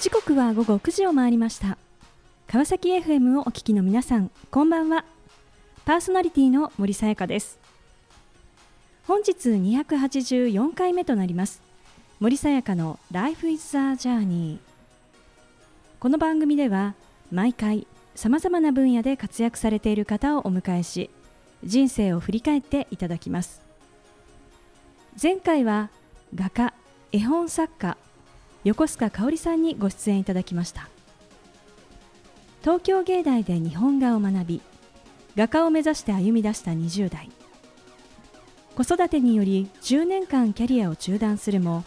時刻は午後9時を回りました。川崎 FM をお聞きの皆さんこんばんは。パーソナリティの森さやかです。本日284回目となります。森さやかの Life is a Journey この番組では毎回さまざまな分野で活躍されている方をお迎えし人生を振り返っていただきます。前回は画家絵本作家横須賀香織さんにご出演いただきました。東京芸大で日本画を学び画家を目指して歩み出した20代。子育てにより10年間キャリアを中断するも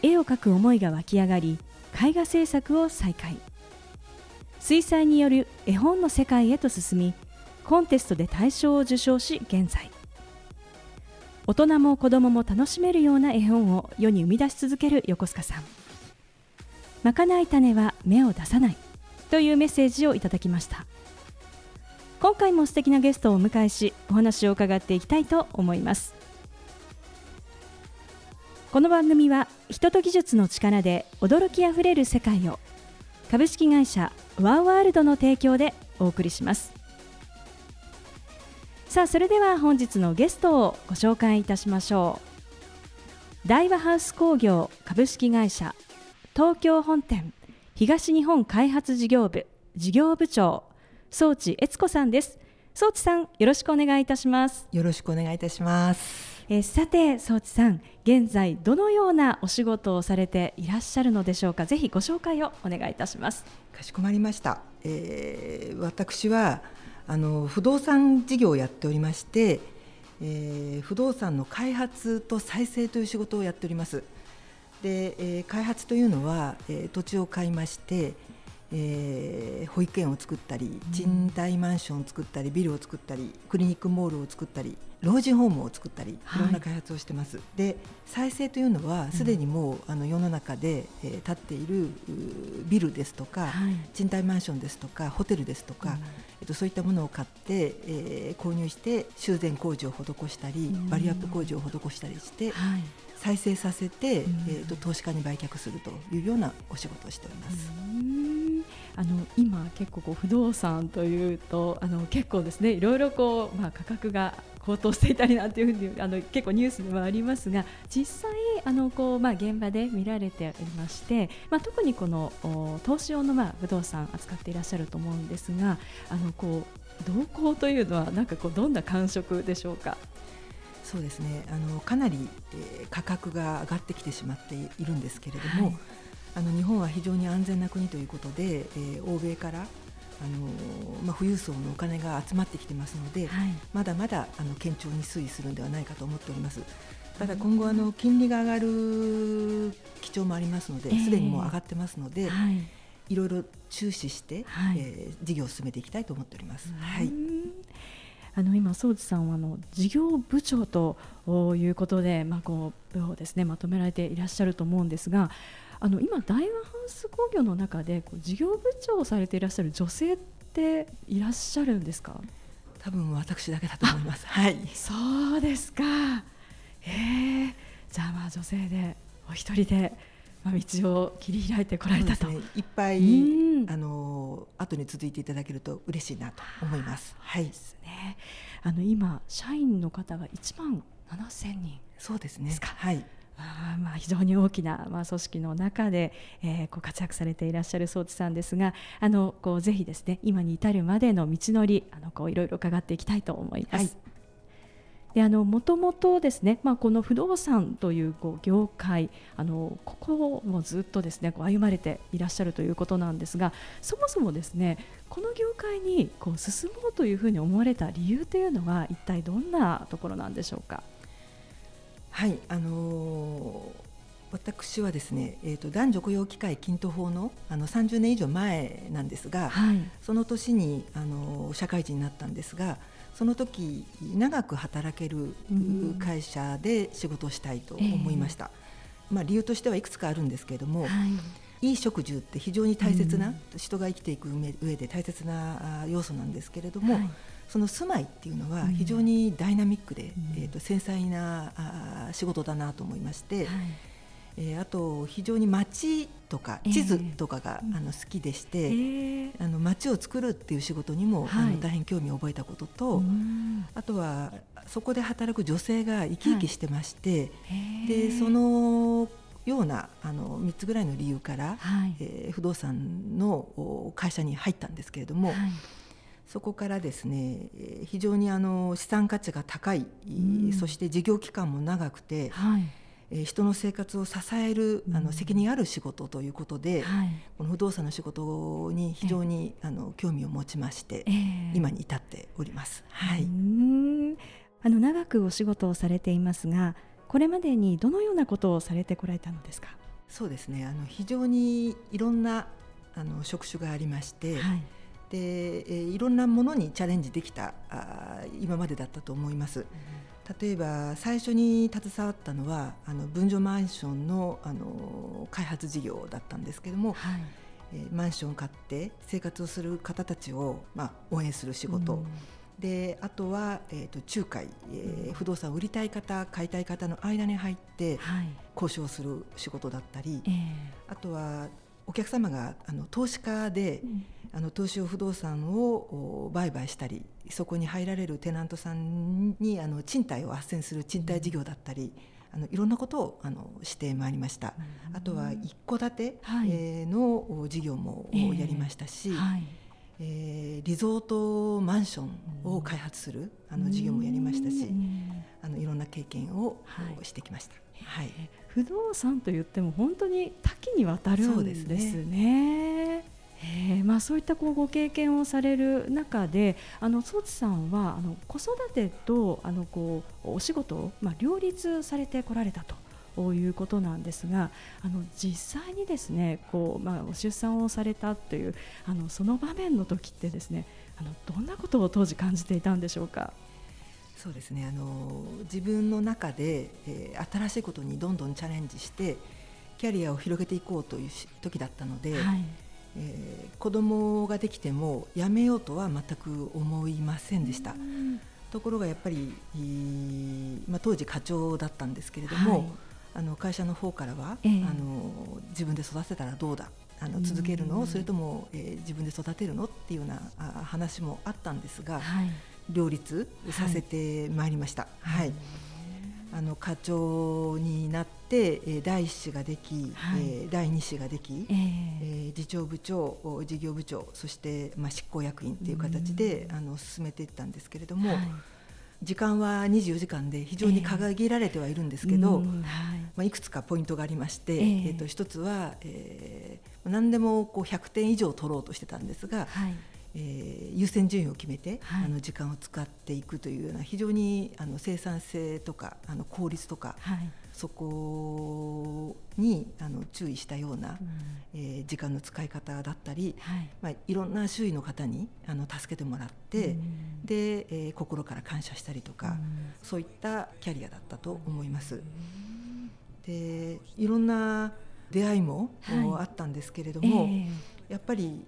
絵を描く思いが湧き上がり絵画制作を再開。水彩による絵本の世界へと進みコンテストで大賞を受賞し現在。大人も子供も楽しめるような絵本を世に生み出し続ける横須賀さん。まかない種は芽を出さない。というメッセージをいただきました。今回も素敵なゲストをお迎えしお話を伺っていきたいと思います。この番組は人と技術の力で驚きあふれる世界を株式会社ワーワールドの提供でお送りします。さあそれでは本日のゲストをご紹介いたしましょう。大和ハウス工業株式会社東京本店東日本開発事業部事業部長総地悦子さんです。総地さんよろしくお願いいたします。よろしくお願いいたします。えー、さて総地さん現在どのようなお仕事をされていらっしゃるのでしょうか？ぜひご紹介をお願いいたします。かしこまりました、えー、私はあの不動産事業をやっておりまして、えー、不動産の開発と再生という仕事をやっておりますで、えー、開発というのは、えー、土地を買いましてえー、保育園を作ったり賃貸マンションを作ったりビルを作ったりクリニックモールを作ったり老人ホームを作ったりい。ろんな開発をしてます。はい、で再生というのはすでにもう、うん、あの世の中で、えー、建っているビルですとか、はい、賃貸マンションですとかホテルですとか、うん、えっと、そういったものを買って、えー、購入して修繕工事を施したり、うん、バリアップ工事を施したりして、はい再生させて、えーと、投資家に売却するというようなお仕事をしております。あの今結構こう不動産というとあの結構ですねいろいろこうまあ価格が高騰していたりなんていうふうにあの結構ニュースではありますが実際あのこうまあ現場で見られておりまして、まあ特にこの投資用のまあ不動産扱っていらっしゃると思うんですがあのこう動向というのはなんかこうどんな感触でしょうか？そうですね。あのかなり、えー、価格が上がってきてしまっているんですけれども、はい、あの日本は非常に安全な国ということで、えー、欧米からあのまあ、富裕層のお金が集まってきてますので、はい、まだまだあの堅調に推移するんではないかと思っております。ただ今後あの金利が上がる基調もありますので、す、で、にもう上がってますので、はい、いろいろ注視して、はい、えー、事業を進めていきたいと思っております。はいあの今、総司さんはあの事業部長ということで、まあ、こう部をですねまとめられていらっしゃると思うんですがあの今、大和ハウス工業の中でこう事業部長をされていらっしゃる女性っていらっしゃるんですか？多分私だけだと思います。はい、そうですか。ええじゃあまあ女性でお一人でまあ、道を切り開いてこられたと、ね、いっぱい、あの後に続いていただけると嬉しいなと思います。はい、ですね。あの今社員の方が1万7千人そうですね。はい。あまあ非常に大きな、まあ、組織の中で、えー、こう活躍されていらっしゃる装置さんですがあのこうぜひですね今に至るまでの道のりあのこういろいろ伺っていきたいと思います。はいであのもともとですね、まあ、この不動産というこう業界あのここもずっとですねこう歩まれていらっしゃるということなんですがそもそもですねこの業界にこう進もうというふうに思われた理由というのは一体どんなところなんでしょうか？はいあのー私はですね、えーと、男女雇用機会均等法のあの30年以上前なんですが、はい、その年にあの社会人になったんですがその時長く働ける会社で仕事をしたいと思いました、えー、まあ、理由としてはいくつかあるんですけれども、はい、いい食住って非常に大切な、人が生きていく上で大切な要素なんですけれども、はい、その住まいっていうのは非常にダイナミックで、うん、えーと、繊細なあ仕事だなと思いまして、はい。えー、あと非常に街とか地図とかが、えー、あの好きでして、えー、あの街を作るっていう仕事にも、はい、あの大変興味を覚えたことと、あとはそこで働く女性が生き生きしてまして、はい、でそのようなあの3つぐらいの理由から、はい、えー、不動産の会社に入ったんですけれども、はい、そこからですね非常にあの資産価値が高い、うん、そして事業期間も長くて、はいえ人の生活を支えるあの責任ある仕事ということで、はい、この不動産の仕事に非常に、あの興味を持ちまして、えー、今に至っております。はい、あの長くお仕事をされていますがこれまでにどのようなことをされてこられたのですか？そうですね。あの非常にいろんなあの職種がありまして、はい、でえいろんなものにチャレンジできたあ今までだったと思います。うん例えば最初に携わったのはあの分譲マンションのあの開発事業だったんですけども、はい、えー、マンションを買って生活をする方たちを、まあ、応援する仕事、うん、であとは、えーと、仲介、えー、不動産を売りたい方買いたい方の間に入って、交渉する仕事だったり、えー、あとはお客様があの投資家で、うん、あの投資用不動産を売買したりそこに入られるテナントさんにあの賃貸を斡旋する賃貸事業だったり、あのいろんなことをあのしてまいりました、うん、あとは一戸建て、はい、えの事業もやりましたし、えーはい。えー、リゾートマンションを開発するあの事業もやりましたし、あのいろんな経験を、してきました。はい、不動産と言っても本当に多岐にわたるんですね。えーまあ、そういったこうご経験をされる中であのソーさんはあの子育てとあのこうお仕事を、まあ、両立されてこられたと。いうことなんですがあの実際にですねこう、まあ、出産をされたというあのその場面の時ってですねあのどんなことを当時感じていたんでしょうか？そうですね。あの自分の中で、えー、新しいことにどんどんチャレンジしてキャリアを広げていこうという時だったので、はい、えー、子供ができてもやめようとは全く思いませんでした。ところがやっぱり、まあ、当時課長だったんですけれども、はい、あの会社の方からは、えー、あの自分で育てたらどうだあの続けるの？それとも、えー、自分で育てるの？っていうようなあ話もあったんですが、はい、両立させてまいりました。はい、はい、あの課長になって、えー、第一子ができ、はい、えー、第二子ができ、えー、えー、次長部長事業部長そして、まあ、執行役員という形で、あの進めていったんですけれども。時間は24時間で非常に限られてはいるんですけど、えーはい。まあ、いくつかポイントがありまして、えー、えーと一つは、えー、何でもこう100点以上取ろうとしてたんですが、はいえー、優先順位を決めて、はい、あの時間を使っていくというような非常にあの生産性とかあの効率とか、はい、そこにあの注意したような、うん、えー、時間の使い方だったり、はい。まあ、いろんな周囲の方にあの助けてもらって、うん、でえー、心から感謝したりとか、うん、そういったキャリアだったと思います。でいろんな出会いも、あったんですけれども、えーやっぱり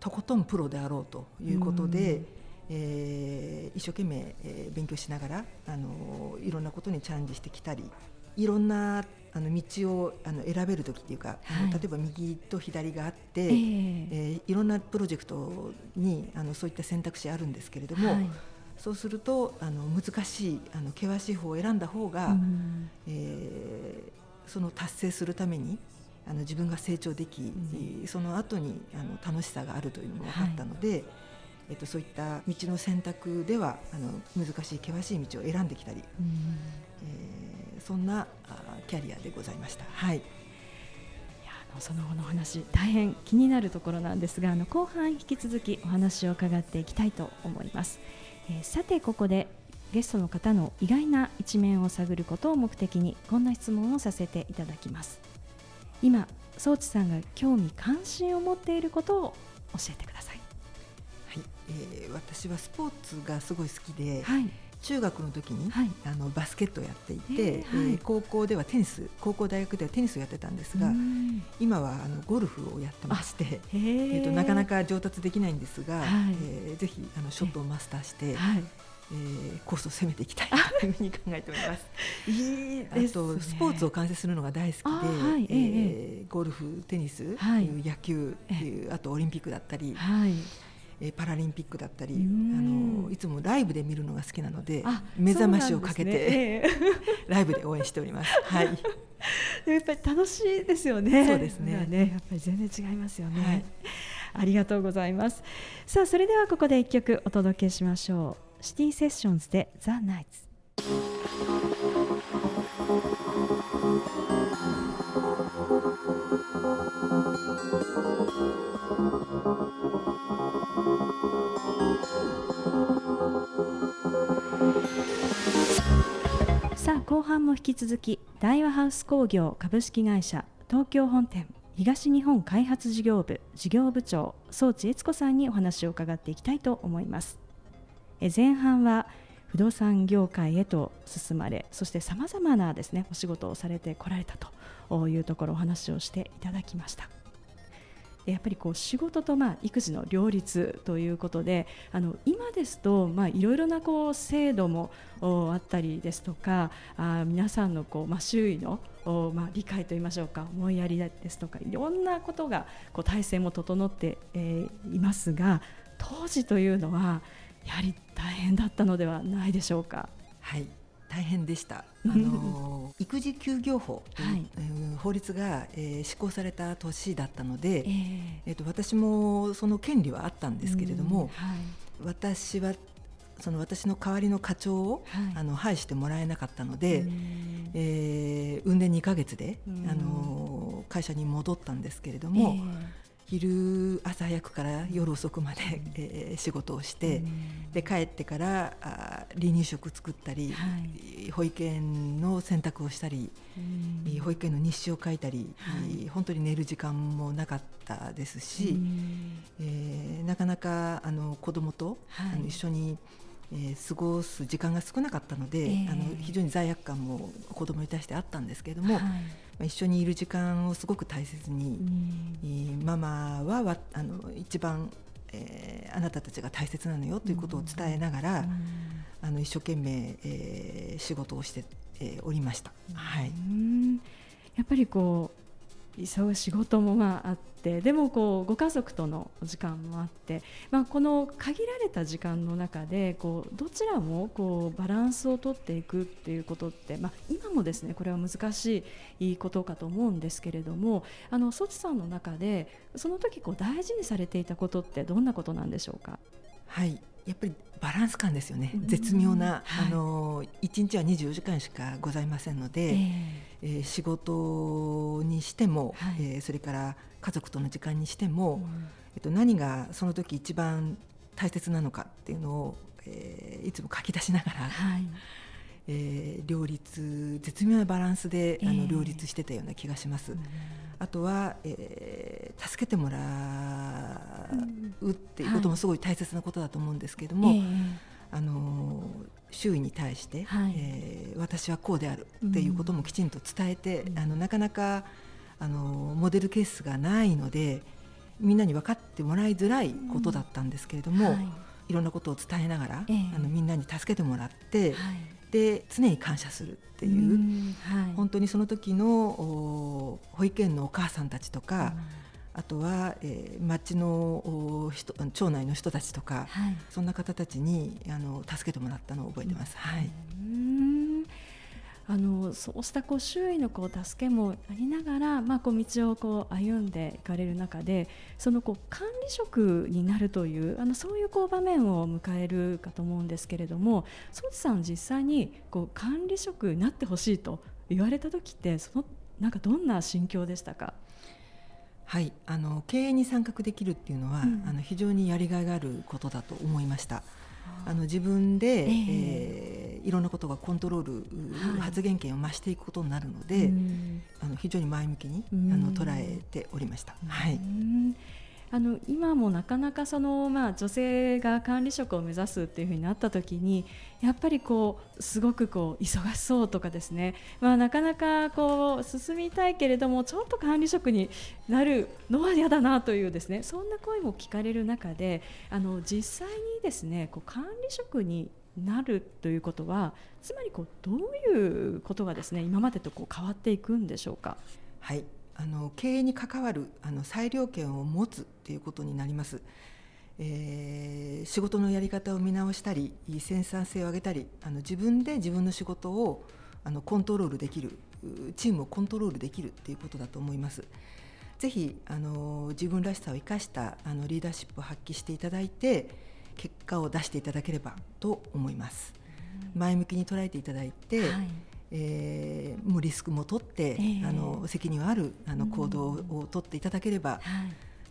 とことんプロであろうということで、うん、えー、一生懸命、えー、勉強しながらあのいろんなことにチャレンジしてきたりいろんなあの道をあの選べる時っていうか、はい、例えば右と左があって、えー、えー、いろんなプロジェクトにあのそういった選択肢あるんですけれども、はい、そうするとあの難しいあの険しい方を選んだ方が、うん、えー、その達成するためにあの自分が成長でき、うん、その後にあの楽しさがあるというのも分かったので、はい、えっと、そういった道の選択ではあの難しい険しい道を選んできたり、うん、えー、そんなあキャリアでございました。はい。その後の話大変気になるところなんですがあの後半引き続きお話を伺っていきたいと思います、えー、さてここでゲストの方の意外な一面を探ることを目的にこんな質問をさせていただきます今装置さんが興味関心を持っていることを教えてください。はい、えー、私はスポーツがすごい好きで、はい、中学の時に、はい、あのバスケットをやっていて、えー、えー、高校ではテニス高校大学ではテニスをやってたんですが今はあのゴルフをやってまして、えー、えーとなかなか上達できないんですが、はい、えー、ぜひあのショットをマスターして、はいえー、コースを攻めていきたいというふうに考えております。いいです、ね、あとスポーツを観戦するのが大好きで、はい、えー、ゴルフ、テニス、はい、野球、あとオリンピックだったり、はい、えパラリンピックだったりあのいつもライブで見るのが好きなので目覚ましをかけて、ね、ライブで応援しております。はい やっぱり楽しいですよね。そうですね。ねやっぱり全然違いますよね。はい、ありがとうございます。さあそれではここで一曲お届けしましょう。シティセッションズでザナイツ。さあ後半も引き続き大和ハウス工業株式会社東京本店東日本開発事業部事業部長総地悦子さんにお話を伺っていきたいと思います前半は不動産業界へと進まれそしてさまざまなですねお仕事をされてこられたというところお話をしていただきました。やっぱりこう仕事とまあ育児の両立ということであの今ですといろいろなこう制度もあったりですとかあ皆さんのこうまあ周囲のまあ理解といいましょうか思いやりですとかいろんなことがこう体制も整って、いますが当時というのはやはり大変だったのではないでしょうか。はい大変でした。あの育児休業法という、はい、法律が、えー、施行された年だったので、えー、えーと私もその権利はあったんですけれども、はい、私はその私の代わりの課長を、はい、あの配してもらえなかったので、えー、運転2か月で、あの会社に戻ったんですけれども、えー昼朝早くから夜遅くまで、えー、仕事をして、で帰ってからあ離乳食作ったり、はい、保育園の洗濯をしたり、保育園の日誌を書いたり、はい、本当に寝る時間もなかったですし、えー、なかなかあの子供と、はい、あの一緒にえー、過ごす時間が少なかったので、えー、あの非常に罪悪感も子供に対してあったんですけれども、はい、一緒にいる時間をすごく大切に、うん、ママはわあの一番、えー、あなたたちが大切なのよということを伝えながら、うん、あの一生懸命、えー、仕事をして、えー、おりました。はい、やっぱりこう忙仕事もまああってでもこうご家族との時間もあって、まあ、この限られた時間の中でこうどちらもこうバランスをとっていくっていうことって、まあ、今もですねこれは難しいことかと思うんですけれどもあのソチさんの中でその時こう大事にされていたことってどんなことなんでしょうか？はいやっぱりバランス感ですよね、絶妙な、はい、あの1日は24時間しかございませんので、えー、えー、仕事にしても、はい、えー、それから家族との時間にしても、うん、えっと、何がその時一番大切なのかっていうのを、えー、いつも書き出しながら、はい、えー、両立絶妙なバランスで、あの両立してたような気がします。あとは、えー、助けてもらうっていうこともすごい大切なことだと思うんですけれども、はい、あの周囲に対して、はい、えー、私はこうであるっていうこともきちんと伝えて、うん、あのなかなかあのモデルケースがないのでみんなに分かってもらいづらいことだったんですけれども、うん。はい、いろんなことを伝えながら、えー、あのみんなに助けてもらって、はいで常に感謝するっていう、はい、本当にその時の保育園のお母さんたちとか、あとは、えー、町の人町内の人たちとか、はい、そんな方たちにあの助けてもらったのを覚えてます。はい、あのそうしたこう周囲のこう助けもありながら、まあ、こう道をこう歩んでいかれる中でそのこう管理職になるというあのそういうこう場面を迎えるかと思うんですけれども孫さん実際にこう管理職になってほしいと言われた時ってそのなんかどんな心境でしたか？はいあの経営に参画できるっていうのは、うん、あの非常にやりがいがあることだと思いました。あの自分で、えー、えー、いろんなことがコントロール、はい、発言権を増していくことになるので、あの非常に前向きにあの捉えておりました。はい。あの今もなかなかその、まあ、女性が管理職を目指すっていうふうになった時にやっぱりこうすごくこう忙しそうとかですね、まあ、なかなかこう進みたいけれどもちょっと管理職になるのは嫌だなというですね。そんな声も聞かれる中であの実際にですねこう管理職になるということはつまりこうどういうことがですね今までとこう変わっていくんでしょうか？はい。あの経営に関わるあの裁量権を持つということになります。えー、仕事のやり方を見直したり生産性を上げたりあの自分で自分の仕事をあのコントロールできるチームをコントロールできるということだと思います。ぜひあの自分らしさを生かしたあのリーダーシップを発揮していただいて結果を出していただければと思います。前向きに捉えていただいて、はいえー、もうリスクも取って、えー、あの責任あるあの行動を取っていただければ、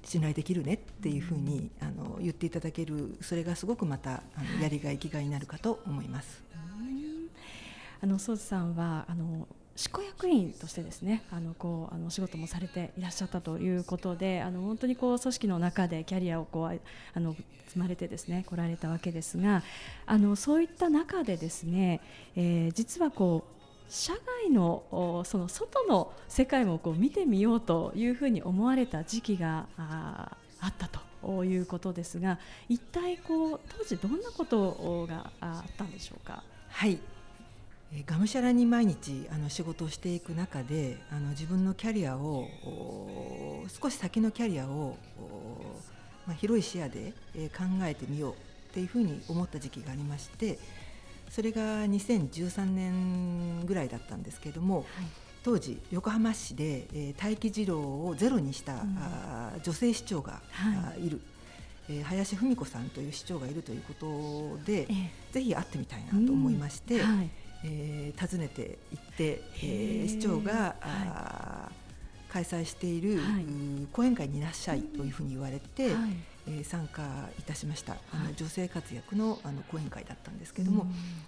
信頼できるねっていうふうにあの言っていただけるそれがすごくまたあのやりがい生きがいになるかと思います。あのソーズさんはあの執行役員としてですねあのこうあのお仕事もされていらっしゃったということであの本当にこう組織の中でキャリアをこうあの積まれてですね来られたわけですがあのそういった中でですね、えー、実はこう社外のその外の世界もこう見てみようというふうに思われた時期があったということですが一体こう当時どんなことがあったんでしょうか？はいがむしゃらに毎日あの仕事をしていく中であの自分のキャリアを少し先のキャリアを、まあ、広い視野で考えてみようっていうふうに思った時期がありましてそれが2013年ぐらいだったんですけれども、はい、当時横浜市で、えー、待機児童をゼロにした、うん、あ女性市長が、はい、いる。えー、林文子さんという市長がいるということで、えー、ぜひ会ってみたいなと思いまして、うん。はい、えー、訪ねて行って、えー、市長が、はい、開催している、はい、講演会にいらっしゃいというふうに言われて、はい、えー、参加いたしました、あの女性活躍のあの講演会だったんですけども、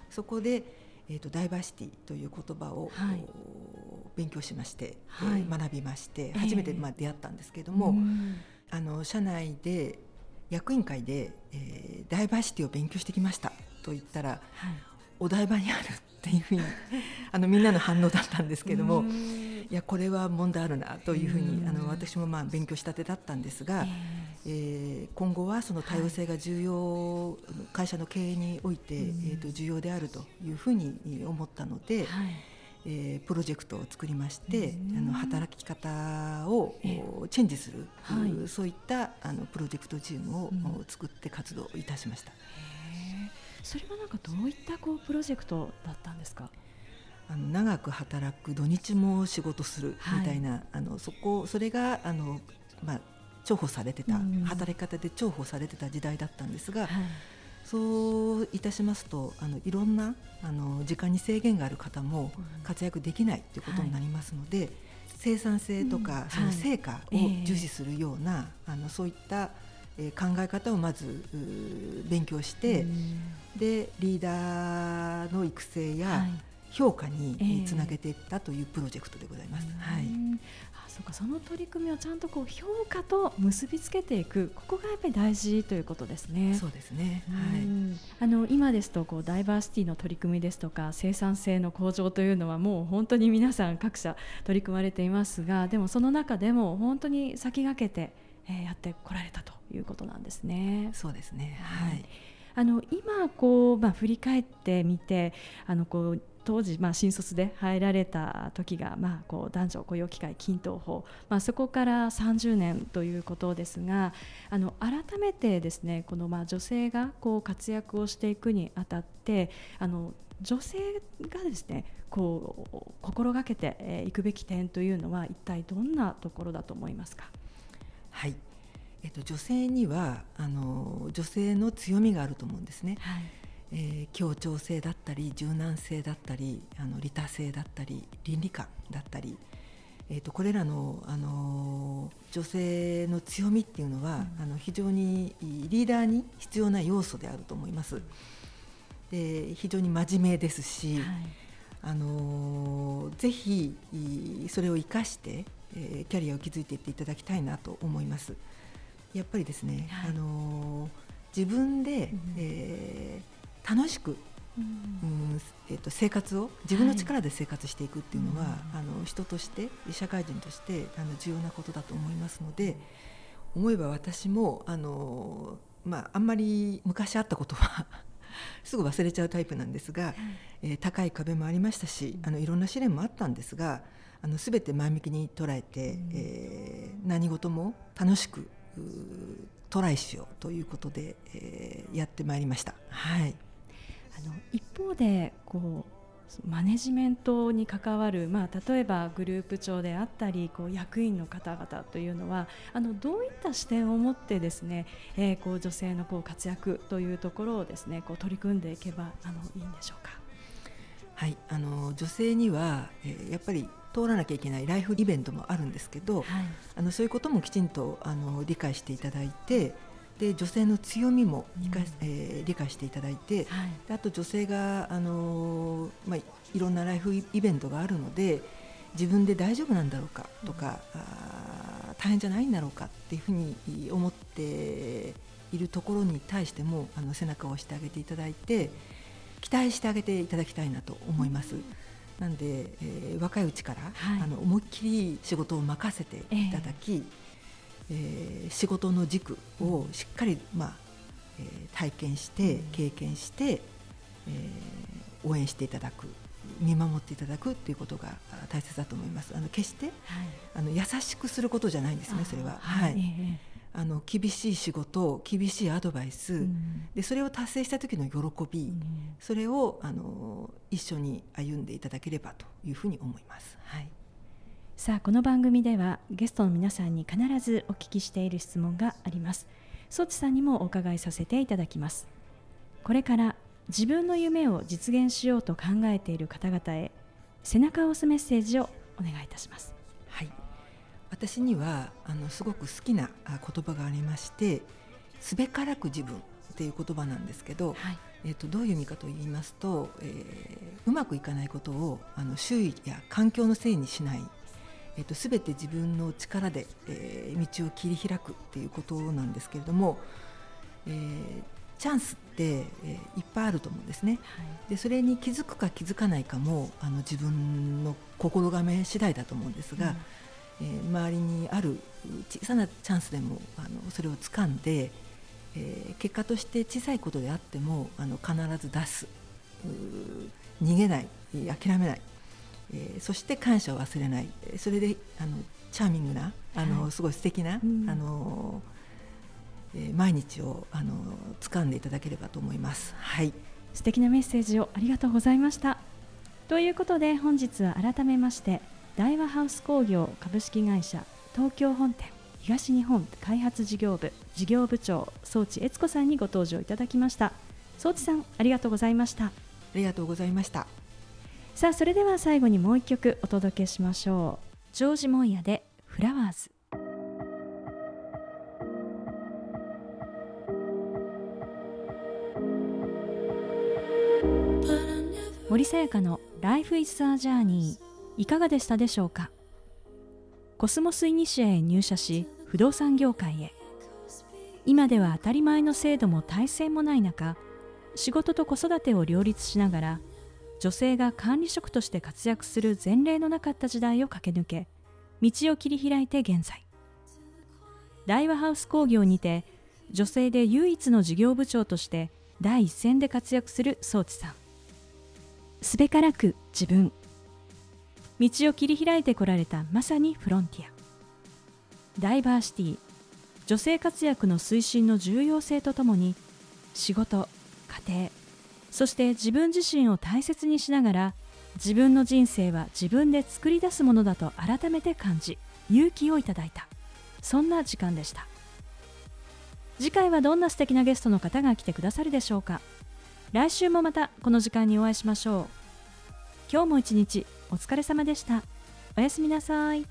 そこで、えーと、ダイバーシティという言葉を、はい、勉強しまして、はい、えー、学びまして初めて、まあ、出会ったんですけれども、あの社内で役員会で、えー、ダイバーシティを勉強してきました。と言ったら、はい、お台場にあるっていうふうにあのみんなの反応だったんですけどもいやこれは問題あるなというふうにあの私もまあ勉強したてだったんですが、えー、今後はその多様性が重要、はい、会社の経営において、えー、と重要であるというふうに思ったので、はい、えー、プロジェクトを作りまして、あの働き方をチェンジする、はい、そういったあのプロジェクトチームを作って活動いたしました。それはなんかどういったこうプロジェクトだったんですか？あの長く働く土日も仕事するみたいな、はい、あのそこそれがあのまあ重宝されてた、うん、働き方で重宝されてた時代だったんですが、はい、そういたしますとあのいろんなあの時間に制限がある方も活躍できないということになりますので、はい、生産性とか、その成果を重視するような、あのそういったえ考え方をまず勉強して、でリーダーの育成や評価につなげていったというプロジェクトでございます。はい、あそうかその取り組みをちゃんとこう評価と結びつけていくここがやっぱり大事ということですね。そうですね。はい。あの今ですとこうダイバーシティの取り組みですとか生産性の向上というのはもう本当に皆さん各社取り組まれていますが、でもその中でも本当に先駆けて、えー、やってこられたということなんですね。そうですね。はい。あの今こうまあ振り返ってみてあのこう当時、まあ、新卒で入られた時が、まあ、こう男女雇用機会均等法、まあ、そこから30年ということですがあの改めてですねこの、まあ、女性がこう活躍をしていくにあたってあの女性がですねこう心がけていくべき点というのは一体どんなところだと思いますか？はいえっと、女性にはあの女性の強みがあると思うんですね。はいえー、協調性だったり柔軟性だったりあの利他性だったり倫理観だったり、えーと、これらの、あの女性の強みっていうのは、うん、あの非常にリーダーに必要な要素であると思います。で非常に真面目ですし、はい、あのぜひそれを生かして、えー、キャリアを築いていっていただきたいなと思います。やっぱりですね、はい、あの自分で、うん、えー、楽しく、うん、えーと、生活を自分の力で生活していくっていうのは、はい、あの人として社会人としてあの重要なことだと思いますので思えば私もあの、まあ、あんまり昔あったことは すぐ忘れちゃうタイプなんですが、えー、高い壁もありましたしあのいろんな試練もあったんですがあの全て前向きに捉えて、うん、えー、何事も楽しくトライしようということで、えー、やってまいりました。はい、あの一方でこうマネジメントに関わる、まあ、例えばグループ長であったりこう役員の方々というのはあのどういった視点を持ってですね、えー、こう女性のこう活躍というところをですねこう取り組んでいけばあのいいんでしょうか？はいあの女性には、えー、やっぱり通らなきゃいけないライフイベントもあるんですけど、はい、あのそういうこともきちんとあの理解していただいてで女性の強みも理解,、えー、理解していただいて、はい、あと女性が、あのまあ、いろんなライフイベントがあるので自分で大丈夫なんだろうかとか、うん、あ大変じゃないんだろうかっていうふうに思っているところに対してもあの背中を押してあげていただいて期待してあげていただきたいなと思います。うん。なんで、えー、若いうちから、はい、あの思いっきり仕事を任せていただき、えーえー、仕事の軸をしっかり、まあえー、体験して経験して、えー、応援していただく見守っていただくということが大切だと思います。あの決して、はい、あの優しくすることじゃないんですね。それは、はい、えー、あの厳しい仕事、厳しいアドバイス、うん、でそれを達成した時の喜び、うん、それをあの一緒に歩んでいただければというふうに思います。はい。さあこの番組ではゲストの皆さんに必ずお聞きしている質問があります。ソチさんにもお伺いさせていただきます。これから自分の夢を実現しようと考えている方々へ背中を押すメッセージをお願いいたします。はい。私にはあのすごく好きな言葉がありましてすべからく自分っていう言葉なんですけど、はい、えーと、どういう意味かと言いますと、えー、うまくいかないことをあの周囲や環境のせいにしないえーと、全て自分の力で、えー、道を切り開くっていうことなんですけれども、えー、チャンスって、えー、いっぱいあると思うんですね、はい、でそれに気づくか気づかないかもあの自分の心構え次第だと思うんですが、うん、えー、周りにある小さなチャンスでもあのそれを掴んで、えー、結果として小さいことであってもあの必ず出す。逃げない諦めないえー、そして感謝を忘れない。それであのチャーミングなあの、はい、すごい素敵な、うん、あのえー、毎日をあの掴んでいただければと思います。はい。素敵なメッセージをありがとうございました。ということで本日は改めまして大和ハウス工業株式会社東京本店東日本開発事業部事業部長総地悦子さんにご登場いただきました。総地さんありがとうございました。ありがとうございましたさあそれでは最後にもう一曲お届けしましょう。ジョージ・モイヤでフラワーズ森さやかの Life is a Journey いかがでしたでしょうか？コスモスイニシアへ入社し不動産業界へ。今では当たり前の制度も体制もない中仕事と子育てを両立しながら女性が管理職として活躍する前例のなかった時代を駆け抜け道を切り開いて現在。大和ハウス工業にて女性で唯一の事業部長として第一線で活躍する装置さん。すべからく自分。道を切り開いてこられたまさにフロンティア。ダイバーシティ。女性活躍の推進の重要性とともに仕事家庭そして自分自身を大切にしながら自分の人生は自分で作り出すものだと改めて感じ勇気をいただいた。そんな時間でした。次回はどんな素敵なゲストの方が来てくださるでしょうか。来週もまたこの時間にお会いしましょう。今日も一日お疲れ様でした。おやすみなさい。